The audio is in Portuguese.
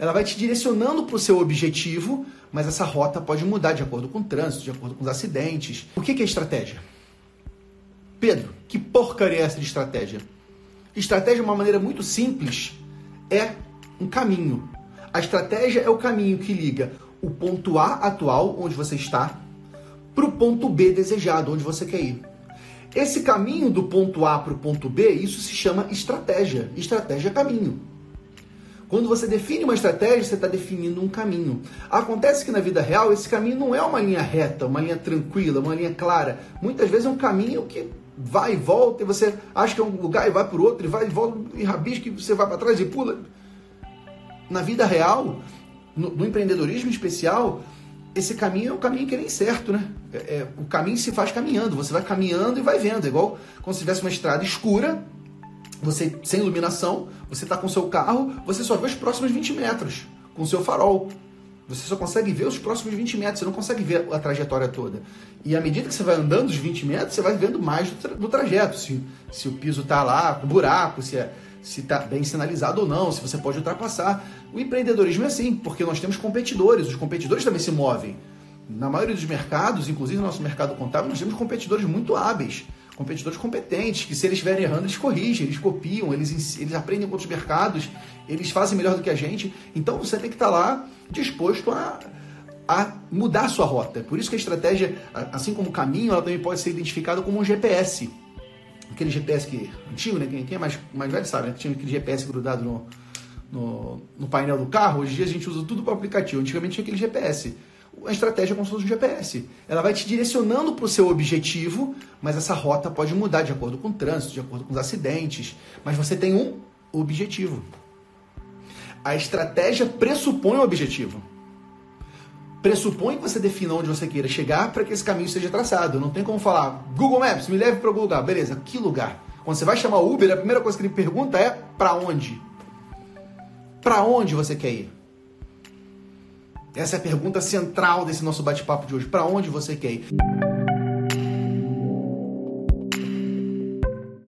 ela vai te direcionando para o seu objetivo, mas essa rota pode mudar de acordo com o trânsito, de acordo com os acidentes. O que é estratégia? Pedro, que porcaria é essa de estratégia? Estratégia, é uma maneira muito simples, é um caminho. A estratégia é o caminho que liga o ponto A atual, onde você está, para o ponto B desejado, onde você quer ir. Esse caminho do ponto A para o ponto B, isso se chama estratégia. Estratégia é caminho. Quando você define uma estratégia, você está definindo um caminho. Acontece que na vida real, esse caminho não é uma linha reta, uma linha tranquila, uma linha clara. Muitas vezes é um caminho que vai e volta, e você acha que é um lugar e vai para o outro, e vai e volta, e rabisca, e você vai para trás e pula. Na vida real, no, no empreendedorismo especial, esse caminho é um caminho que nem certo, né? É, é, o caminho se faz caminhando, você vai caminhando e vai vendo. É igual como se tivesse uma estrada escura, você sem iluminação, você está com seu carro, você só vê os próximos 20 metros com seu farol. Você só consegue ver os próximos 20 metros, você não consegue ver a trajetória toda. E à medida que você vai andando os 20 metros, você vai vendo mais do, tra do trajeto. Se, se o piso está lá, com buraco, se é, se está bem sinalizado ou não, se você pode ultrapassar. O empreendedorismo é assim, porque nós temos competidores, os competidores também se movem. Na maioria dos mercados, inclusive no nosso mercado contábil, nós temos competidores muito hábeis, competidores competentes, que se eles estiverem errando, eles corrigem, eles copiam, eles, eles aprendem com outros mercados, eles fazem melhor do que a gente. Então você tem que estar lá disposto a, a mudar a sua rota. Por isso que a estratégia, assim como o caminho, ela também pode ser identificada como um GPS aquele GPS que, antigo, né? Quem, quem é mais, mais velho sabe, né? Tinha aquele GPS grudado no, no, no, painel do carro. Hoje em dia a gente usa tudo para aplicativo. Antigamente tinha aquele GPS. A estratégia é como se fosse um GPS. Ela vai te direcionando para o seu objetivo, mas essa rota pode mudar de acordo com o trânsito, de acordo com os acidentes. Mas você tem um objetivo. A estratégia pressupõe o objetivo pressupõe que você defina onde você queira chegar para que esse caminho seja traçado. Não tem como falar, Google Maps, me leve para algum lugar. Beleza, que lugar? Quando você vai chamar o Uber, a primeira coisa que ele pergunta é para onde? Para onde você quer ir? Essa é a pergunta central desse nosso bate-papo de hoje. Para onde você quer ir?